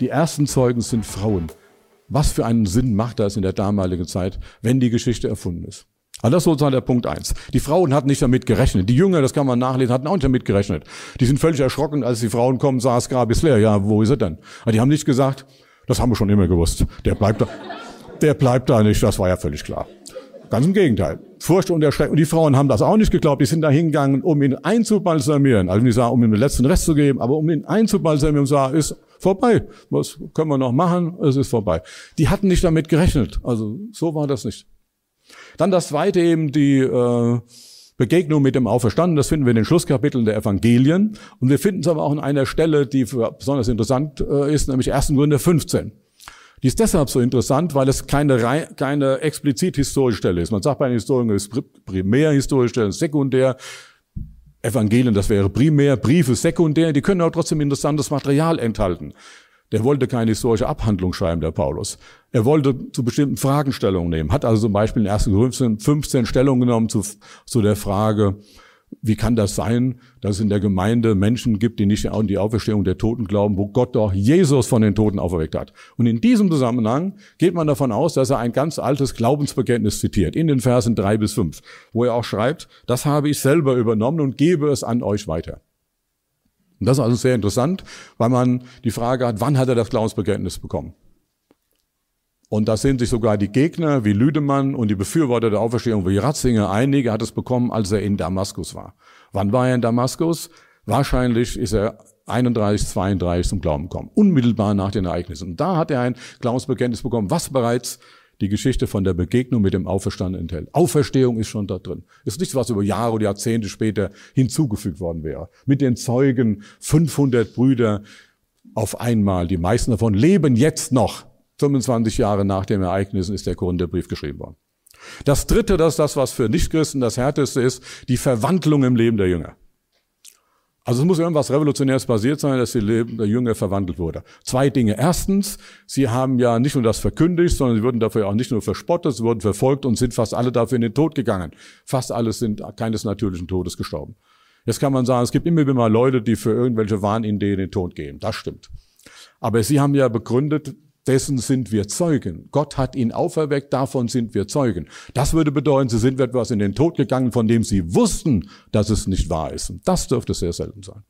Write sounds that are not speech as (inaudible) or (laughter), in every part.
Die ersten Zeugen sind Frauen. Was für einen Sinn macht das in der damaligen Zeit, wenn die Geschichte erfunden ist? Also das sozusagen der Punkt eins. Die Frauen hatten nicht damit gerechnet. Die Jünger, das kann man nachlesen, hatten auch nicht damit gerechnet. Die sind völlig erschrocken, als die Frauen kommen, sah das Grab ist leer. Ja, wo ist er denn? Aber die haben nicht gesagt, das haben wir schon immer gewusst. Der bleibt da, der bleibt da nicht. Das war ja völlig klar. Ganz im Gegenteil. Furcht und Erschrecken. Und die Frauen haben das auch nicht geglaubt. Die sind da hingegangen, um ihn einzubalsamieren. Also nicht sagen, um ihm den letzten Rest zu geben, aber um ihn einzubalsamieren und sagen, ist vorbei. Was können wir noch machen? Es ist vorbei. Die hatten nicht damit gerechnet. Also so war das nicht. Dann das zweite eben die äh, Begegnung mit dem Auferstanden. Das finden wir in den Schlusskapiteln der Evangelien. Und wir finden es aber auch an einer Stelle, die besonders interessant äh, ist, nämlich 1. Gründe 15. Die ist deshalb so interessant, weil es keine, keine explizit historische Stelle ist. Man sagt bei den Historikern, es ist primär historische Stelle, sekundär. Evangelien, das wäre primär, Briefe sekundär, die können auch trotzdem interessantes Material enthalten. Der wollte keine historische Abhandlung schreiben, der Paulus. Er wollte zu bestimmten Fragen Stellung nehmen, hat also zum Beispiel in 1. 15, 15 Stellung genommen zu, zu der Frage, wie kann das sein, dass es in der Gemeinde Menschen gibt, die nicht an die Auferstehung der Toten glauben, wo Gott doch Jesus von den Toten auferweckt hat? Und in diesem Zusammenhang geht man davon aus, dass er ein ganz altes Glaubensbekenntnis zitiert, in den Versen drei bis fünf, wo er auch schreibt, das habe ich selber übernommen und gebe es an euch weiter. Und das ist also sehr interessant, weil man die Frage hat, wann hat er das Glaubensbekenntnis bekommen? Und da sind sich sogar die Gegner wie Lüdemann und die Befürworter der Auferstehung wie Ratzinger einige hat es bekommen, als er in Damaskus war. Wann war er in Damaskus? Wahrscheinlich ist er 31, 32 zum Glauben gekommen. Unmittelbar nach den Ereignissen. Und da hat er ein Glaubensbekenntnis bekommen, was bereits die Geschichte von der Begegnung mit dem Auferstandenen enthält. Auferstehung ist schon da drin. Ist nichts, was über Jahre oder Jahrzehnte später hinzugefügt worden wäre. Mit den Zeugen 500 Brüder auf einmal. Die meisten davon leben jetzt noch 25 Jahre nach den Ereignissen ist der Korintherbrief geschrieben worden. Das dritte, das ist das, was für Nichtchristen das härteste ist, die Verwandlung im Leben der Jünger. Also es muss irgendwas Revolutionäres passiert sein, dass das Leben der Jünger verwandelt wurde. Zwei Dinge. Erstens, sie haben ja nicht nur das verkündigt, sondern sie wurden dafür auch nicht nur verspottet, sie wurden verfolgt und sind fast alle dafür in den Tod gegangen. Fast alle sind keines natürlichen Todes gestorben. Jetzt kann man sagen, es gibt immer wieder mal Leute, die für irgendwelche Wahnideen in den Tod gehen. Das stimmt. Aber sie haben ja begründet, dessen sind wir Zeugen. Gott hat ihn auferweckt, davon sind wir Zeugen. Das würde bedeuten, sie sind etwas in den Tod gegangen, von dem sie wussten, dass es nicht wahr ist. Und das dürfte sehr selten sein.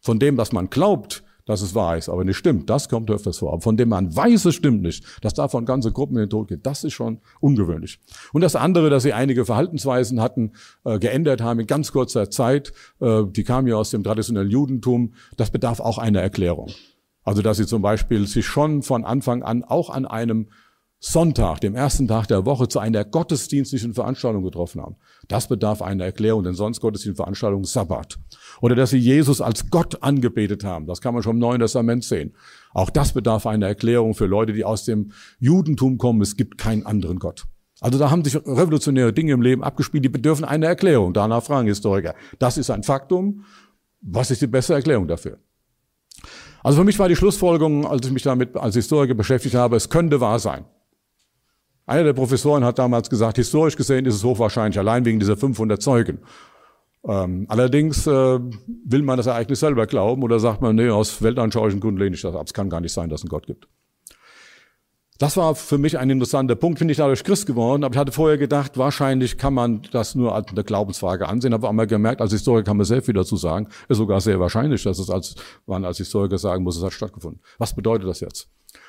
Von dem, was man glaubt, dass es wahr ist, aber nicht stimmt, das kommt öfters vor. Aber von dem man weiß, es stimmt nicht, dass davon ganze Gruppen in den Tod gehen, das ist schon ungewöhnlich. Und das andere, dass sie einige Verhaltensweisen hatten, äh, geändert haben in ganz kurzer Zeit, äh, die kamen ja aus dem traditionellen Judentum, das bedarf auch einer Erklärung. Also dass sie zum Beispiel sich schon von Anfang an auch an einem Sonntag, dem ersten Tag der Woche, zu einer gottesdienstlichen Veranstaltung getroffen haben. Das bedarf einer Erklärung, denn sonst gottesdienstliche Veranstaltung Sabbat. Oder dass sie Jesus als Gott angebetet haben. Das kann man schon im Neuen Testament sehen. Auch das bedarf einer Erklärung für Leute, die aus dem Judentum kommen. Es gibt keinen anderen Gott. Also da haben sich revolutionäre Dinge im Leben abgespielt, die bedürfen einer Erklärung. Danach fragen Historiker. Das ist ein Faktum. Was ist die beste Erklärung dafür? Also für mich war die Schlussfolgerung, als ich mich damit als Historiker beschäftigt habe, es könnte wahr sein. Einer der Professoren hat damals gesagt, historisch gesehen ist es hochwahrscheinlich, allein wegen dieser 500 Zeugen. Ähm, allerdings äh, will man das Ereignis selber glauben oder sagt man, nee, aus weltanschaulichen Gründen lehne ich das ab. Es kann gar nicht sein, dass es einen Gott gibt. Das war für mich ein interessanter Punkt. Bin ich dadurch Christ geworden, aber ich hatte vorher gedacht, wahrscheinlich kann man das nur als eine Glaubensfrage ansehen. Habe einmal gemerkt, als Historiker kann man sehr viel dazu sagen. Ist sogar sehr wahrscheinlich, dass es als man als Historiker sagen muss, es hat stattgefunden. Was bedeutet das jetzt?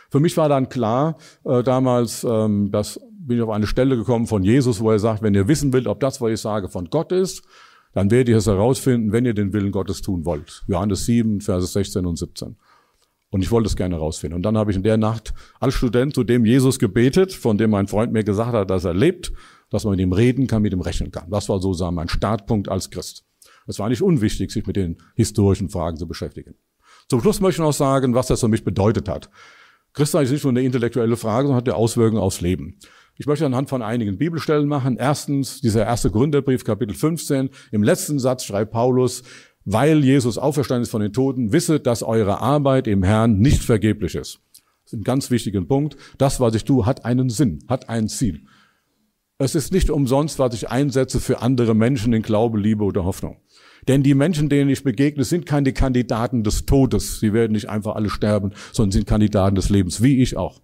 Für mich war dann klar, äh, damals, ähm, dass bin ich auf eine Stelle gekommen von Jesus, wo er sagt, wenn ihr wissen wollt, ob das, was ich sage, von Gott ist, dann werdet ihr es herausfinden, wenn ihr den Willen Gottes tun wollt. Johannes 7, Verse 16 und 17. Und ich wollte es gerne rausfinden. Und dann habe ich in der Nacht als Student zu dem Jesus gebetet, von dem mein Freund mir gesagt hat, dass er lebt, dass man mit ihm reden kann, mit ihm rechnen kann. Das war sozusagen mein Startpunkt als Christ. Es war nicht unwichtig, sich mit den historischen Fragen zu beschäftigen. Zum Schluss möchte ich noch sagen, was das für mich bedeutet hat. Christsein ist nicht nur eine intellektuelle Frage, sondern hat ja Auswirkungen aufs Leben. Ich möchte anhand von einigen Bibelstellen machen. Erstens, dieser erste Gründerbrief, Kapitel 15. Im letzten Satz schreibt Paulus, weil Jesus auferstanden ist von den Toten, wisset, dass eure Arbeit im Herrn nicht vergeblich ist. Das ist ein ganz wichtiger Punkt. Das, was ich tue, hat einen Sinn, hat ein Ziel. Es ist nicht umsonst, was ich einsetze für andere Menschen in Glaube, Liebe oder Hoffnung. Denn die Menschen, denen ich begegne, sind keine Kandidaten des Todes. Sie werden nicht einfach alle sterben, sondern sind Kandidaten des Lebens, wie ich auch.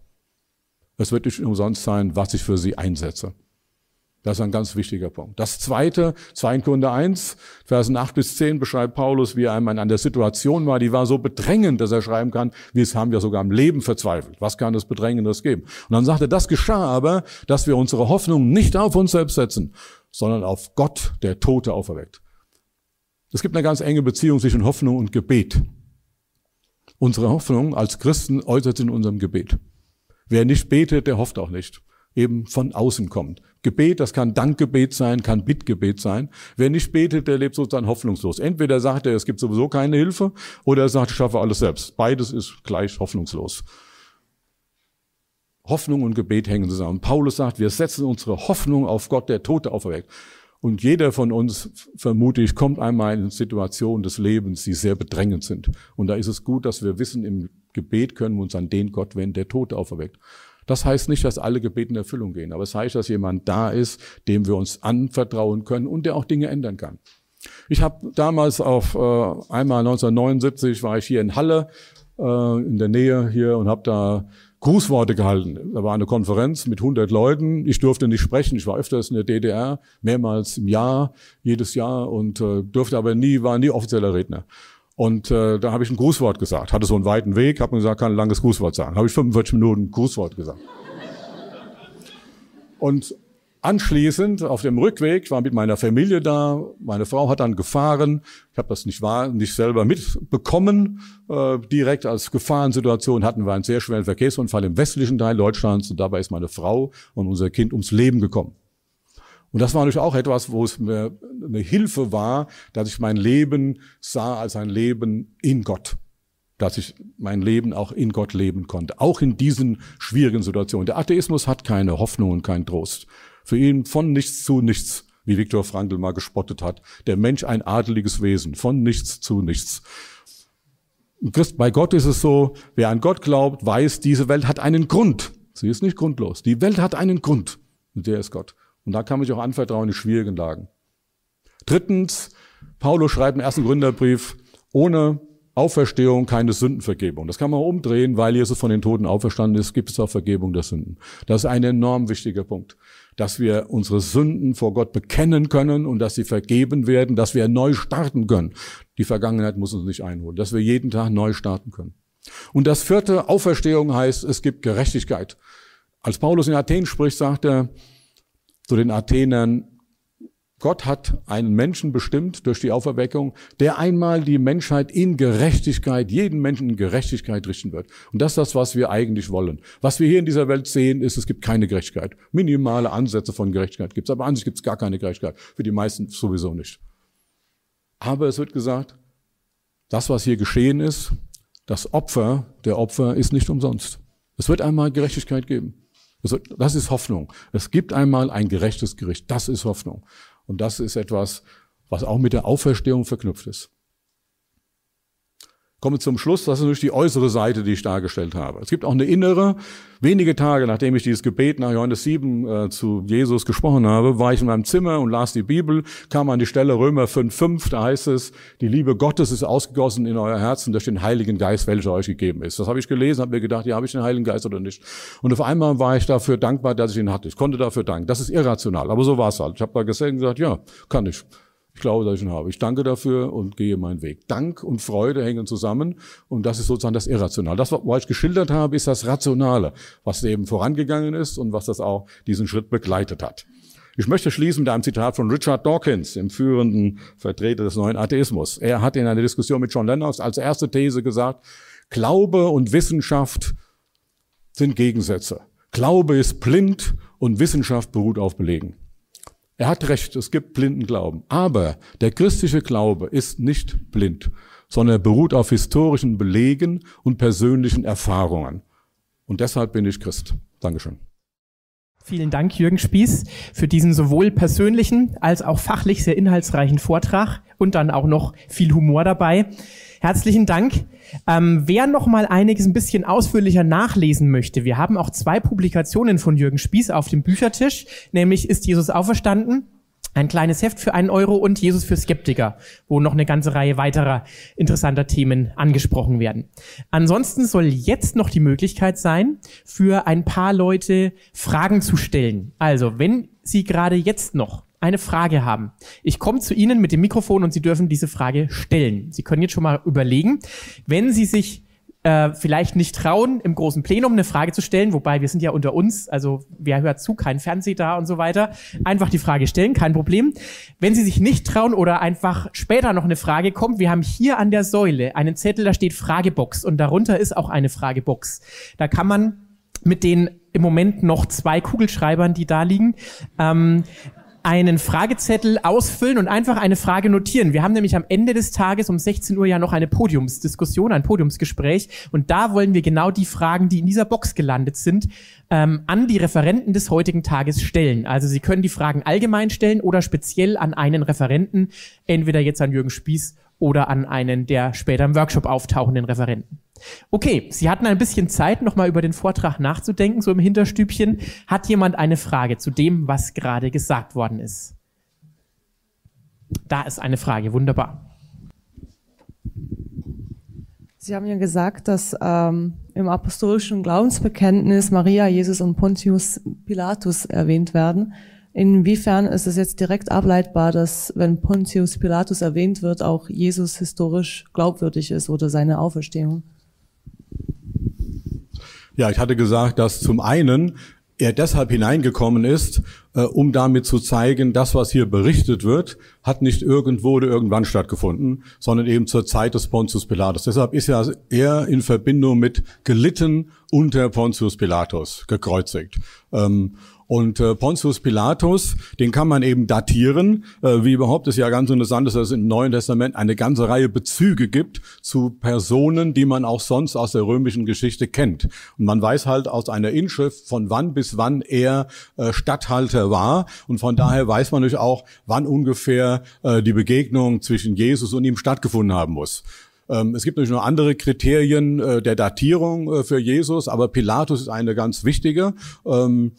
Es wird nicht umsonst sein, was ich für sie einsetze. Das ist ein ganz wichtiger Punkt. Das zweite, 2. Kunde 1, Versen 8 bis 10 beschreibt Paulus, wie er einmal in einer Situation war, die war so bedrängend, dass er schreiben kann, es haben wir sogar im Leben verzweifelt. Was kann das Bedrängendes geben? Und dann sagt er, das geschah aber, dass wir unsere Hoffnung nicht auf uns selbst setzen, sondern auf Gott, der Tote auferweckt. Es gibt eine ganz enge Beziehung zwischen Hoffnung und Gebet. Unsere Hoffnung als Christen äußert sich in unserem Gebet. Wer nicht betet, der hofft auch nicht. Eben von außen kommt. Gebet, das kann Dankgebet sein, kann Bittgebet sein. Wer nicht betet, der lebt sozusagen hoffnungslos. Entweder sagt er, es gibt sowieso keine Hilfe, oder er sagt, ich schaffe alles selbst. Beides ist gleich hoffnungslos. Hoffnung und Gebet hängen zusammen. Paulus sagt, wir setzen unsere Hoffnung auf Gott, der Tote auferweckt. Und jeder von uns, vermute ich, kommt einmal in Situationen des Lebens, die sehr bedrängend sind. Und da ist es gut, dass wir wissen, im Gebet können wir uns an den Gott wenden, der Tote auferweckt. Das heißt nicht, dass alle Gebete in Erfüllung gehen, aber es heißt, dass jemand da ist, dem wir uns anvertrauen können und der auch Dinge ändern kann. Ich habe damals auf äh, einmal 1979 war ich hier in Halle äh, in der Nähe hier und habe da Grußworte gehalten. Da war eine Konferenz mit 100 Leuten. Ich durfte nicht sprechen. Ich war öfters in der DDR, mehrmals im Jahr, jedes Jahr und äh, durfte aber nie, war nie offizieller Redner. Und äh, da habe ich ein Grußwort gesagt. Hatte so einen weiten Weg, habe mir gesagt, kann ein langes Grußwort sagen. Habe ich 45 Minuten Grußwort gesagt. Und anschließend auf dem Rückweg war mit meiner Familie da. Meine Frau hat dann gefahren. Ich habe das nicht wahr, nicht selber mitbekommen. Äh, direkt als Gefahrensituation hatten wir einen sehr schweren Verkehrsunfall im westlichen Teil Deutschlands und dabei ist meine Frau und unser Kind ums Leben gekommen. Und das war natürlich auch etwas, wo es mir eine Hilfe war, dass ich mein Leben sah als ein Leben in Gott. Dass ich mein Leben auch in Gott leben konnte. Auch in diesen schwierigen Situationen. Der Atheismus hat keine Hoffnung und keinen Trost. Für ihn von nichts zu nichts, wie Viktor Frankl mal gespottet hat. Der Mensch ein adeliges Wesen. Von nichts zu nichts. Bei Gott ist es so, wer an Gott glaubt, weiß, diese Welt hat einen Grund. Sie ist nicht grundlos. Die Welt hat einen Grund. Und der ist Gott. Und da kann man sich auch anvertrauen in schwierigen Lagen. Drittens, Paulus schreibt im ersten Gründerbrief, ohne Auferstehung keine Sündenvergebung. Das kann man umdrehen, weil Jesus von den Toten auferstanden ist, gibt es auch Vergebung der Sünden. Das ist ein enorm wichtiger Punkt, dass wir unsere Sünden vor Gott bekennen können und dass sie vergeben werden, dass wir neu starten können. Die Vergangenheit muss uns nicht einholen, dass wir jeden Tag neu starten können. Und das vierte, Auferstehung heißt, es gibt Gerechtigkeit. Als Paulus in Athen spricht, sagt er, zu den Athenern, Gott hat einen Menschen bestimmt durch die Auferweckung, der einmal die Menschheit in Gerechtigkeit, jeden Menschen in Gerechtigkeit richten wird. Und das ist das, was wir eigentlich wollen. Was wir hier in dieser Welt sehen, ist, es gibt keine Gerechtigkeit. Minimale Ansätze von Gerechtigkeit gibt es, aber an sich gibt es gar keine Gerechtigkeit. Für die meisten sowieso nicht. Aber es wird gesagt, das, was hier geschehen ist, das Opfer der Opfer ist nicht umsonst. Es wird einmal Gerechtigkeit geben. Das ist Hoffnung. Es gibt einmal ein gerechtes Gericht. Das ist Hoffnung. Und das ist etwas, was auch mit der Auferstehung verknüpft ist. Komme zum Schluss, das ist natürlich die äußere Seite, die ich dargestellt habe. Es gibt auch eine innere. Wenige Tage, nachdem ich dieses Gebet nach Johannes 7 äh, zu Jesus gesprochen habe, war ich in meinem Zimmer und las die Bibel, kam an die Stelle Römer 5,5, da heißt es, die Liebe Gottes ist ausgegossen in euer Herzen durch den Heiligen Geist, welcher euch gegeben ist. Das habe ich gelesen, habe mir gedacht, ja, habe ich den Heiligen Geist oder nicht? Und auf einmal war ich dafür dankbar, dass ich ihn hatte. Ich konnte dafür danken. Das ist irrational, aber so war es halt. Ich habe da gesehen und gesagt, ja, kann ich. Ich glaube, dass ich ihn habe. Ich danke dafür und gehe meinen Weg. Dank und Freude hängen zusammen und das ist sozusagen das Irrationale. Das, was ich geschildert habe, ist das Rationale, was eben vorangegangen ist und was das auch diesen Schritt begleitet hat. Ich möchte schließen mit einem Zitat von Richard Dawkins, dem führenden Vertreter des neuen Atheismus. Er hat in einer Diskussion mit John Lennox als erste These gesagt, Glaube und Wissenschaft sind Gegensätze. Glaube ist blind und Wissenschaft beruht auf Belegen. Er hat recht, es gibt blinden Glauben. Aber der christliche Glaube ist nicht blind, sondern er beruht auf historischen Belegen und persönlichen Erfahrungen. Und deshalb bin ich Christ. Dankeschön. Vielen Dank, Jürgen Spieß, für diesen sowohl persönlichen als auch fachlich sehr inhaltsreichen Vortrag. und dann auch noch viel Humor dabei. Herzlichen Dank. Ähm, wer noch mal einiges ein bisschen ausführlicher nachlesen möchte, wir haben auch zwei Publikationen von Jürgen Spieß auf dem Büchertisch, nämlich Ist Jesus auferstanden? Ein kleines Heft für einen Euro und Jesus für Skeptiker, wo noch eine ganze Reihe weiterer interessanter Themen angesprochen werden. Ansonsten soll jetzt noch die Möglichkeit sein, für ein paar Leute Fragen zu stellen. Also, wenn Sie gerade jetzt noch eine Frage haben. Ich komme zu Ihnen mit dem Mikrofon und Sie dürfen diese Frage stellen. Sie können jetzt schon mal überlegen, wenn Sie sich äh, vielleicht nicht trauen, im großen Plenum eine Frage zu stellen, wobei wir sind ja unter uns, also wer hört zu, kein Fernseh da und so weiter. Einfach die Frage stellen, kein Problem. Wenn Sie sich nicht trauen oder einfach später noch eine Frage kommt, wir haben hier an der Säule einen Zettel, da steht Fragebox und darunter ist auch eine Fragebox. Da kann man mit den im Moment noch zwei Kugelschreibern, die da liegen, ähm, einen Fragezettel ausfüllen und einfach eine Frage notieren. Wir haben nämlich am Ende des Tages um 16 Uhr ja noch eine Podiumsdiskussion, ein Podiumsgespräch. Und da wollen wir genau die Fragen, die in dieser Box gelandet sind, ähm, an die Referenten des heutigen Tages stellen. Also Sie können die Fragen allgemein stellen oder speziell an einen Referenten, entweder jetzt an Jürgen Spieß oder an einen der später im Workshop auftauchenden Referenten. Okay, Sie hatten ein bisschen Zeit, nochmal über den Vortrag nachzudenken, so im Hinterstübchen. Hat jemand eine Frage zu dem, was gerade gesagt worden ist? Da ist eine Frage, wunderbar. Sie haben ja gesagt, dass ähm, im apostolischen Glaubensbekenntnis Maria, Jesus und Pontius Pilatus erwähnt werden. Inwiefern ist es jetzt direkt ableitbar, dass wenn Pontius Pilatus erwähnt wird, auch Jesus historisch glaubwürdig ist oder seine Auferstehung? Ja, ich hatte gesagt, dass zum einen er deshalb hineingekommen ist, äh, um damit zu zeigen, das, was hier berichtet wird, hat nicht irgendwo oder irgendwann stattgefunden, sondern eben zur Zeit des Pontius Pilatus. Deshalb ist ja er in Verbindung mit gelitten unter Pontius Pilatus gekreuzigt. Ähm, und äh, Pontius Pilatus, den kann man eben datieren, äh, wie überhaupt ist ja ganz interessant, dass es im Neuen Testament eine ganze Reihe Bezüge gibt zu Personen, die man auch sonst aus der römischen Geschichte kennt. Und man weiß halt aus einer Inschrift, von wann bis wann er äh, Statthalter war. Und von daher weiß man natürlich auch, wann ungefähr äh, die Begegnung zwischen Jesus und ihm stattgefunden haben muss. Ähm, es gibt natürlich noch andere Kriterien äh, der Datierung äh, für Jesus, aber Pilatus ist eine ganz wichtige. Ähm,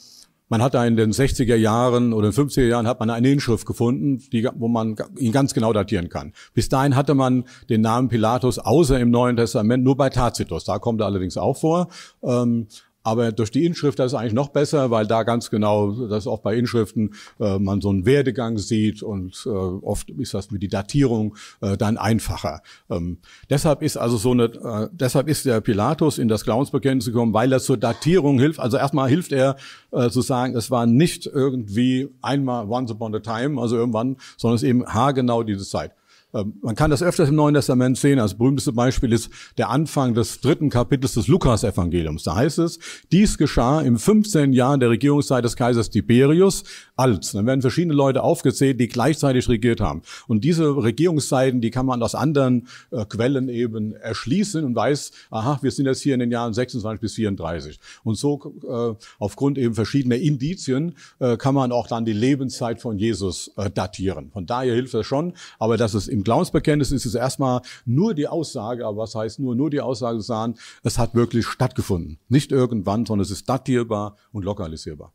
man hat da in den 60er Jahren oder 50er Jahren hat man eine Inschrift gefunden, die, wo man ihn ganz genau datieren kann. Bis dahin hatte man den Namen Pilatus außer im Neuen Testament nur bei Tacitus. Da kommt er allerdings auch vor. Ähm, aber durch die Inschrift, das ist eigentlich noch besser, weil da ganz genau, das ist auch bei Inschriften, äh, man so einen Werdegang sieht und äh, oft ist das mit die Datierung äh, dann einfacher. Ähm, deshalb ist also so eine, äh, deshalb ist der Pilatus in das Glaubensbekenntnis gekommen, weil er zur Datierung hilft. Also erstmal hilft er äh, zu sagen, es war nicht irgendwie einmal once upon a time, also irgendwann, sondern es ist eben haargenau diese Zeit. Ähm, man kann das öfters im Neuen Testament sehen. Das berühmteste Beispiel ist der Anfang des dritten Kapitels des Lukas-Evangeliums. Da heißt es, dies geschah im 15. Jahr der Regierungszeit des Kaisers Tiberius als. Dann werden verschiedene Leute aufgezählt, die gleichzeitig regiert haben. Und diese Regierungszeiten, die kann man aus anderen äh, Quellen eben erschließen und weiß, aha, wir sind jetzt hier in den Jahren 26 bis 34. Und so äh, aufgrund eben verschiedener Indizien äh, kann man auch dann die Lebenszeit von Jesus äh, datieren. Von daher hilft das schon, aber das ist im Glaubensbekenntnis ist es erstmal nur die Aussage, aber was heißt nur, nur die Aussage zu sagen, es hat wirklich stattgefunden. Nicht irgendwann, sondern es ist datierbar und lokalisierbar.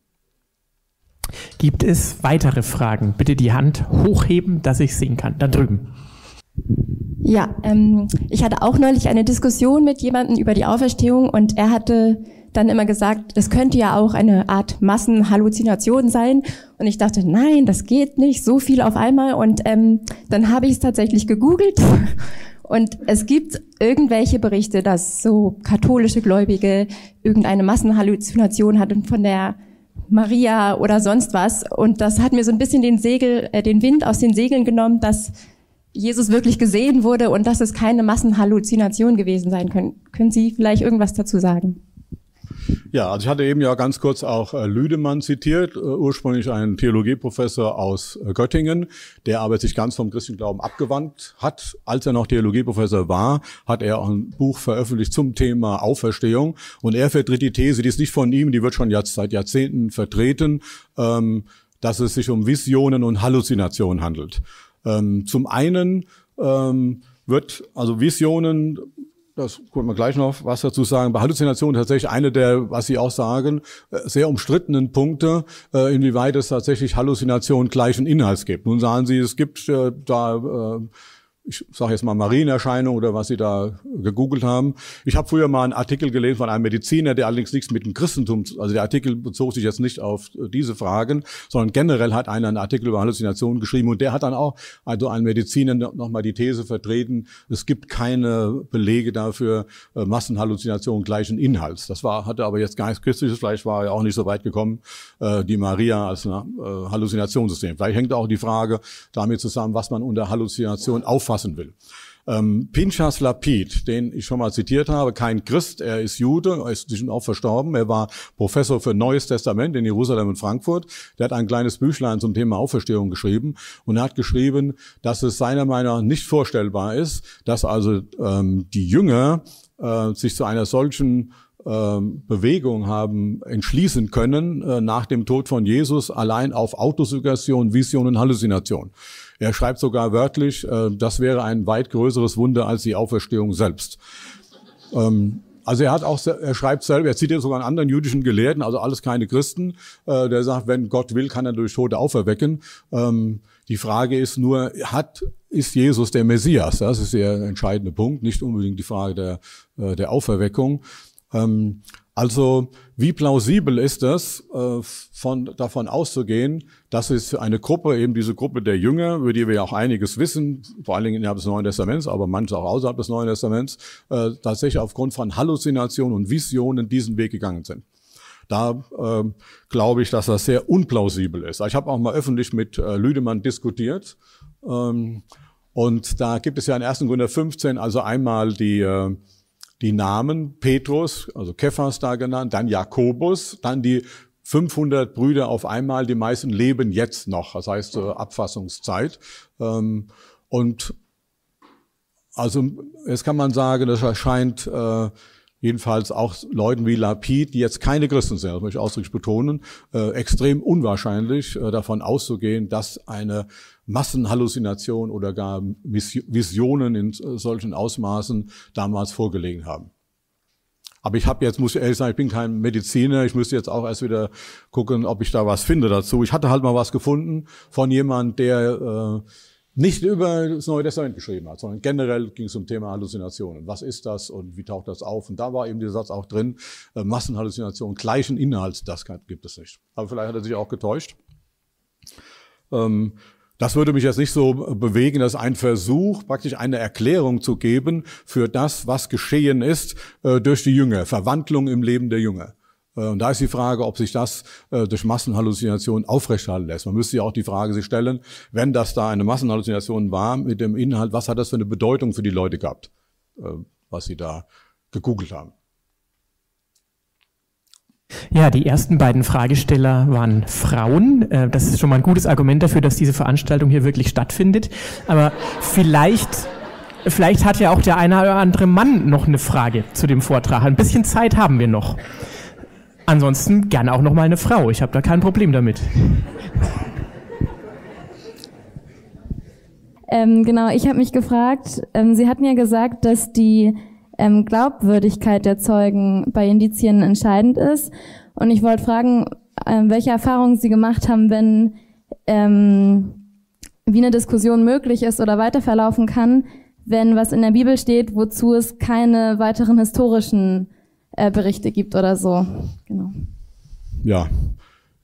Gibt es weitere Fragen? Bitte die Hand hochheben, dass ich sehen kann. Da drüben. Ja, ähm, ich hatte auch neulich eine Diskussion mit jemandem über die Auferstehung und er hatte dann immer gesagt, das könnte ja auch eine Art Massenhalluzination sein. Und ich dachte, nein, das geht nicht, so viel auf einmal. Und ähm, dann habe ich es tatsächlich gegoogelt. (laughs) Und es gibt irgendwelche Berichte, dass so katholische Gläubige irgendeine Massenhalluzination hatten von der Maria oder sonst was. Und das hat mir so ein bisschen den Segel, äh, den Wind aus den Segeln genommen, dass Jesus wirklich gesehen wurde und dass es keine Massenhalluzination gewesen sein können. Können Sie vielleicht irgendwas dazu sagen? Ja, also ich hatte eben ja ganz kurz auch äh, Lüdemann zitiert, äh, ursprünglich ein Theologieprofessor aus äh, Göttingen, der aber sich ganz vom christlichen Glauben abgewandt hat. Als er noch Theologieprofessor war, hat er ein Buch veröffentlicht zum Thema Auferstehung. Und er vertritt die These, die ist nicht von ihm, die wird schon jetzt seit Jahrzehnten vertreten, ähm, dass es sich um Visionen und Halluzinationen handelt. Ähm, zum einen ähm, wird also Visionen das können wir gleich noch was dazu sagen. Bei Halluzinationen tatsächlich eine der, was Sie auch sagen, äh, sehr umstrittenen Punkte, äh, inwieweit es tatsächlich Halluzinationen gleichen Inhalts gibt. Nun sagen Sie, es gibt äh, da ich sage jetzt mal Marienerscheinung oder was Sie da gegoogelt haben. Ich habe früher mal einen Artikel gelesen von einem Mediziner, der allerdings nichts mit dem Christentum, also der Artikel bezog sich jetzt nicht auf diese Fragen, sondern generell hat einer einen Artikel über Halluzinationen geschrieben und der hat dann auch, also ein Mediziner nochmal die These vertreten, es gibt keine Belege dafür, äh, Massenhalluzinationen gleichen Inhalts. Das war, hatte aber jetzt gar nichts Christliches, vielleicht war er auch nicht so weit gekommen, äh, die Maria als ein äh, Halluzinationssystem. Vielleicht hängt auch die Frage damit zusammen, was man unter Halluzination auffasst fassen will. Ähm, Pinchas Lapid, den ich schon mal zitiert habe, kein Christ, er ist Jude, er ist auch verstorben, er war Professor für Neues Testament in Jerusalem und Frankfurt. Der hat ein kleines Büchlein zum Thema Auferstehung geschrieben und er hat geschrieben, dass es seiner Meinung nach nicht vorstellbar ist, dass also ähm, die Jünger äh, sich zu einer solchen Bewegung haben entschließen können äh, nach dem Tod von Jesus allein auf Autosuggestion, Vision und Halluzination. Er schreibt sogar wörtlich, äh, das wäre ein weit größeres Wunder als die Auferstehung selbst. Ähm, also er hat auch, er schreibt selber, er zitiert sogar einen anderen jüdischen Gelehrten, also alles keine Christen, äh, der sagt, wenn Gott will, kann er durch Tote auferwecken. Ähm, die Frage ist nur, hat, ist Jesus der Messias? Das ist der entscheidende Punkt, nicht unbedingt die Frage der, äh, der Auferweckung. Ähm, also wie plausibel ist es, äh, von, davon auszugehen, dass es eine Gruppe, eben diese Gruppe der Jünger, über die wir ja auch einiges wissen, vor allen Dingen innerhalb des Neuen Testaments, aber manche auch außerhalb des Neuen Testaments, äh, tatsächlich aufgrund von Halluzinationen und Visionen diesen Weg gegangen sind. Da äh, glaube ich, dass das sehr unplausibel ist. Ich habe auch mal öffentlich mit äh, Lüdemann diskutiert. Ähm, und da gibt es ja in 1. Gründer 15 also einmal die äh, die Namen Petrus, also Kephas da genannt, dann Jakobus, dann die 500 Brüder auf einmal, die meisten leben jetzt noch, das heißt äh, Abfassungszeit. Ähm, und also jetzt kann man sagen, das erscheint äh, jedenfalls auch Leuten wie Lapid, die jetzt keine Christen sind, das möchte ich ausdrücklich betonen, äh, extrem unwahrscheinlich äh, davon auszugehen, dass eine Massenhalluzination oder gar Visionen in solchen Ausmaßen damals vorgelegen haben. Aber ich habe jetzt, muss ich ehrlich sagen, ich bin kein Mediziner. Ich müsste jetzt auch erst wieder gucken, ob ich da was finde dazu. Ich hatte halt mal was gefunden von jemand, der äh, nicht über das Neue Testament geschrieben hat, sondern generell ging es um Thema Halluzinationen. Was ist das und wie taucht das auf? Und da war eben dieser Satz auch drin, äh, Massenhalluzinationen gleichen Inhalts, das gibt es nicht. Aber vielleicht hat er sich auch getäuscht. Ähm, das würde mich jetzt nicht so bewegen, dass ein Versuch, praktisch eine Erklärung zu geben für das, was geschehen ist äh, durch die Jünger, Verwandlung im Leben der Jünger. Äh, und da ist die Frage, ob sich das äh, durch Massenhalluzinationen aufrechterhalten lässt. Man müsste ja auch die Frage sich stellen, wenn das da eine Massenhalluzination war mit dem Inhalt, was hat das für eine Bedeutung für die Leute gehabt, was sie da gegoogelt haben. Ja, die ersten beiden Fragesteller waren Frauen. Äh, das ist schon mal ein gutes Argument dafür, dass diese Veranstaltung hier wirklich stattfindet. Aber vielleicht, vielleicht hat ja auch der eine oder andere Mann noch eine Frage zu dem Vortrag. Ein bisschen Zeit haben wir noch. Ansonsten gerne auch noch mal eine Frau. Ich habe da kein Problem damit. Ähm, genau, ich habe mich gefragt, ähm, Sie hatten ja gesagt, dass die ähm, Glaubwürdigkeit der Zeugen bei Indizien entscheidend ist. Und ich wollte fragen, ähm, welche Erfahrungen Sie gemacht haben, wenn ähm, wie eine Diskussion möglich ist oder weiterverlaufen kann, wenn was in der Bibel steht, wozu es keine weiteren historischen äh, Berichte gibt oder so. Genau. Ja,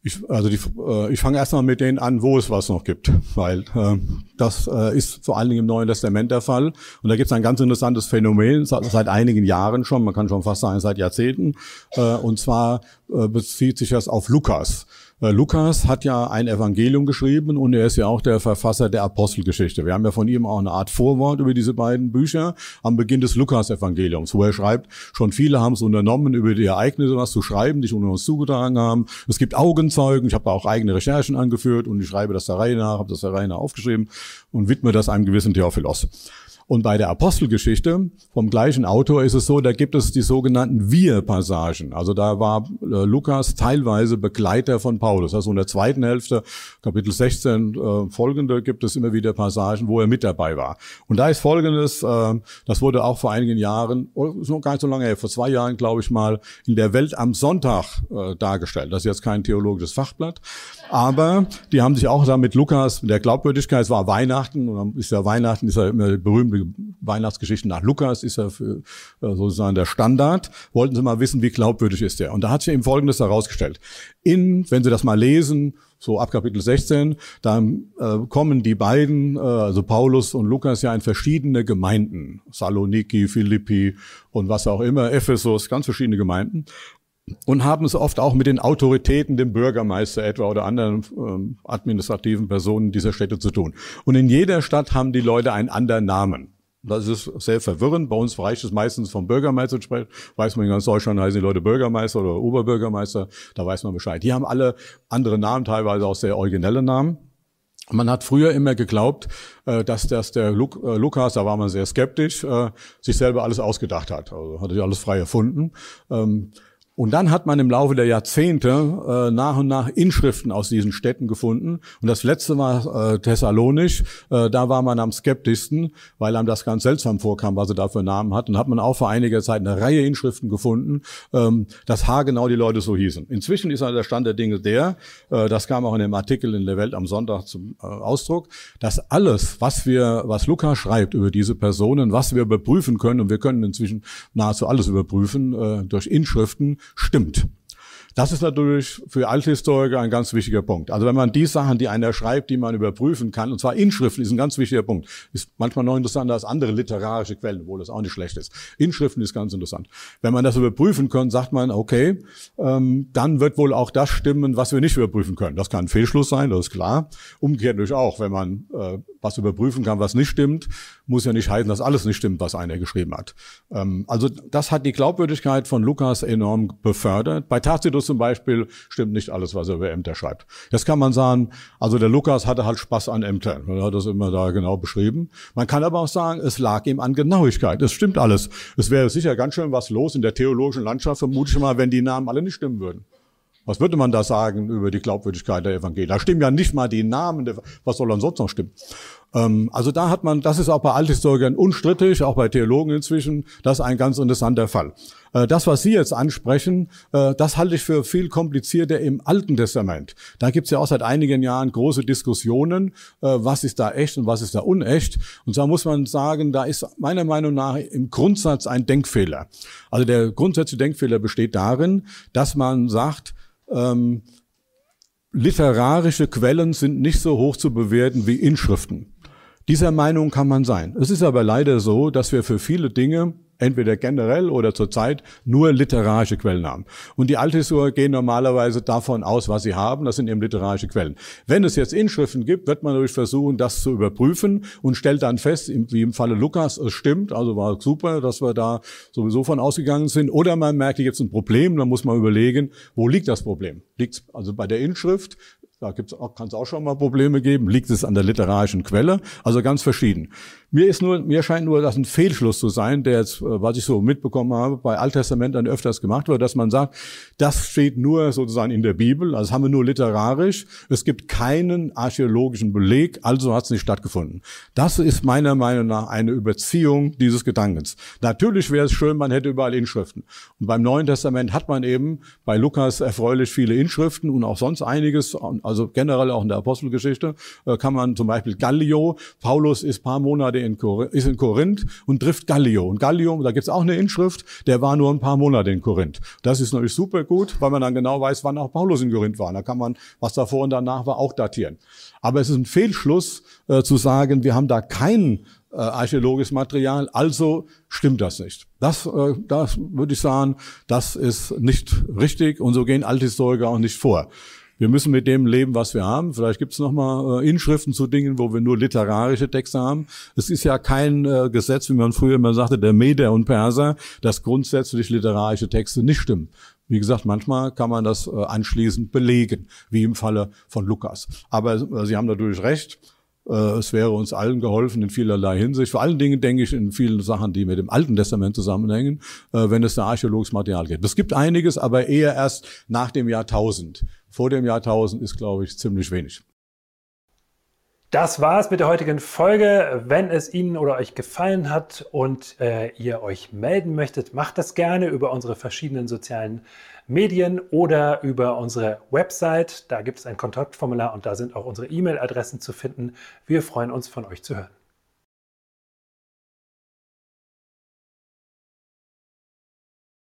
ich, also die, äh, ich fange erstmal mit denen an, wo es was noch gibt, weil äh, das äh, ist vor allen Dingen im Neuen Testament der Fall. Und da gibt es ein ganz interessantes Phänomen seit, seit, einigen Jahren schon, man kann schon fast sagen seit Jahrzehnten. Äh, und zwar äh, bezieht sich das auf Lukas. Äh, Lukas hat ja ein Evangelium geschrieben und er ist ja auch der Verfasser der Apostelgeschichte. Wir haben ja von ihm auch eine Art Vorwort über diese beiden Bücher am Beginn des Lukas-Evangeliums, wo er schreibt, schon viele haben es unternommen, über die Ereignisse was zu schreiben, die schon uns zugetragen haben. Es gibt Augenzeugen, ich habe da auch eigene Recherchen angeführt und ich schreibe das der Reihe nach, habe das der Reihe nach aufgeschrieben und widme das einem gewissen Theophilos. Und bei der Apostelgeschichte vom gleichen Autor ist es so, da gibt es die sogenannten Wir-Passagen. Also da war äh, Lukas teilweise Begleiter von Paulus. Also in der zweiten Hälfte, Kapitel 16 äh, folgende, gibt es immer wieder Passagen, wo er mit dabei war. Und da ist Folgendes, äh, das wurde auch vor einigen Jahren, oh, so gar nicht so lange her, vor zwei Jahren glaube ich mal, in der Welt am Sonntag äh, dargestellt. Das ist jetzt kein theologisches Fachblatt, aber die haben sich auch da mit Lukas, der Glaubwürdigkeit, es war Weihnachten, und ist ja Weihnachten, ist ja immer Weihnachtsgeschichten nach Lukas ist ja für, äh, sozusagen der Standard. Wollten Sie mal wissen, wie glaubwürdig ist der? Und da hat sich eben Folgendes herausgestellt. In, wenn Sie das mal lesen, so ab Kapitel 16, dann äh, kommen die beiden, äh, also Paulus und Lukas, ja in verschiedene Gemeinden. Saloniki, Philippi und was auch immer, Ephesus, ganz verschiedene Gemeinden und haben es oft auch mit den Autoritäten, dem Bürgermeister etwa oder anderen ähm, administrativen Personen dieser Städte zu tun. Und in jeder Stadt haben die Leute einen anderen Namen. Das ist sehr verwirrend. Bei uns reicht es meistens vom Bürgermeister sprechen. Weiß man in ganz Deutschland heißen die Leute Bürgermeister oder Oberbürgermeister. Da weiß man Bescheid. Die haben alle andere Namen, teilweise auch sehr originelle Namen. Man hat früher immer geglaubt, äh, dass das der äh, Lukas, da war man sehr skeptisch, äh, sich selber alles ausgedacht hat. Also hat er alles frei erfunden. Und dann hat man im Laufe der Jahrzehnte äh, nach und nach Inschriften aus diesen Städten gefunden. Und das letzte war äh, Thessalonisch. Äh, da war man am skeptischsten, weil einem das ganz seltsam vorkam, was er da für Namen hat. Und hat man auch vor einiger Zeit eine Reihe Inschriften gefunden, ähm, dass haargenau die Leute so hießen. Inzwischen ist also der Stand der Dinge der, äh, das kam auch in dem Artikel in der Welt am Sonntag zum äh, Ausdruck, dass alles, was wir, was Lukas schreibt über diese Personen, was wir überprüfen können, und wir können inzwischen nahezu alles überprüfen äh, durch Inschriften, stimmt. Das ist natürlich für Althistoriker ein ganz wichtiger Punkt. Also wenn man die Sachen, die einer schreibt, die man überprüfen kann, und zwar Inschriften ist ein ganz wichtiger Punkt, ist manchmal noch interessanter als andere literarische Quellen, obwohl das auch nicht schlecht ist. Inschriften ist ganz interessant. Wenn man das überprüfen kann, sagt man, okay, ähm, dann wird wohl auch das stimmen, was wir nicht überprüfen können. Das kann ein Fehlschluss sein, das ist klar. Umgekehrt natürlich auch, wenn man äh, was überprüfen kann, was nicht stimmt, muss ja nicht heißen, dass alles nicht stimmt, was einer geschrieben hat. Ähm, also das hat die Glaubwürdigkeit von Lukas enorm befördert. Bei Tacitus zum Beispiel stimmt nicht alles, was er über Ämter schreibt. Jetzt kann man sagen, also der Lukas hatte halt Spaß an Ämtern. Er hat das immer da genau beschrieben. Man kann aber auch sagen, es lag ihm an Genauigkeit. Es stimmt alles. Es wäre sicher ganz schön was los in der theologischen Landschaft, vermute ich mal, wenn die Namen alle nicht stimmen würden. Was würde man da sagen über die Glaubwürdigkeit der Evangelien? Da stimmen ja nicht mal die Namen. Was soll dann sonst noch stimmen? Ähm, also da hat man, das ist auch bei Althistorikern unstrittig, auch bei Theologen inzwischen, das ist ein ganz interessanter Fall. Äh, das, was Sie jetzt ansprechen, äh, das halte ich für viel komplizierter im Alten Testament. Da gibt es ja auch seit einigen Jahren große Diskussionen, äh, was ist da echt und was ist da unecht. Und da muss man sagen, da ist meiner Meinung nach im Grundsatz ein Denkfehler. Also der grundsätzliche Denkfehler besteht darin, dass man sagt, ähm, literarische Quellen sind nicht so hoch zu bewerten wie Inschriften. Dieser Meinung kann man sein. Es ist aber leider so, dass wir für viele Dinge entweder generell oder zurzeit nur literarische Quellen haben. Und die Althistoriker gehen normalerweise davon aus, was sie haben, das sind eben literarische Quellen. Wenn es jetzt Inschriften gibt, wird man natürlich versuchen, das zu überprüfen und stellt dann fest, wie im Falle Lukas, es stimmt, also war super, dass wir da sowieso von ausgegangen sind. Oder man merkt, es ein Problem, dann muss man überlegen, wo liegt das Problem? Liegt es also bei der Inschrift? Da kann es auch schon mal Probleme geben. Liegt es an der literarischen Quelle? Also ganz verschieden. Mir ist nur, mir scheint nur, das ein Fehlschluss zu sein, der jetzt, äh, was ich so mitbekommen habe, bei Alttestament dann öfters gemacht wird, dass man sagt, das steht nur sozusagen in der Bibel, also haben wir nur literarisch. Es gibt keinen archäologischen Beleg, also hat es nicht stattgefunden. Das ist meiner Meinung nach eine Überziehung dieses Gedankens. Natürlich wäre es schön, man hätte überall Inschriften. Und beim Neuen Testament hat man eben bei Lukas erfreulich viele Inschriften und auch sonst einiges. Also also generell auch in der Apostelgeschichte, äh, kann man zum Beispiel Gallio, Paulus ist paar Monate in, Korinth, ist in Korinth und trifft Gallio. Und Gallio, da gibt's auch eine Inschrift, der war nur ein paar Monate in Korinth. Das ist natürlich super gut, weil man dann genau weiß, wann auch Paulus in Korinth war. Da kann man, was davor und danach war, auch datieren. Aber es ist ein Fehlschluss äh, zu sagen, wir haben da kein äh, archäologisches Material, also stimmt das nicht. Das, äh, das würde ich sagen, das ist nicht richtig und so gehen Althistoriker auch nicht vor wir müssen mit dem leben, was wir haben. Vielleicht gibt es nochmal äh, Inschriften zu Dingen, wo wir nur literarische Texte haben. Es ist ja kein äh, Gesetz, wie man früher immer sagte, der Meder und Perser, dass grundsätzlich literarische Texte nicht stimmen. Wie gesagt, manchmal kann man das äh, anschließend belegen, wie im Falle von Lukas. Aber äh, Sie haben natürlich recht. Äh, es wäre uns allen geholfen in vielerlei Hinsicht. Vor allen Dingen denke ich in vielen Sachen, die mit dem Alten Testament zusammenhängen, äh, wenn es da archäologisches Material geht. Es gibt einiges, aber eher erst nach dem Jahrtausend. Vor dem Jahrtausend ist, glaube ich, ziemlich wenig. Das war's mit der heutigen Folge. Wenn es Ihnen oder euch gefallen hat und äh, ihr euch melden möchtet, macht das gerne über unsere verschiedenen sozialen Medien oder über unsere Website. Da gibt es ein Kontaktformular und da sind auch unsere E-Mail-Adressen zu finden. Wir freuen uns, von euch zu hören.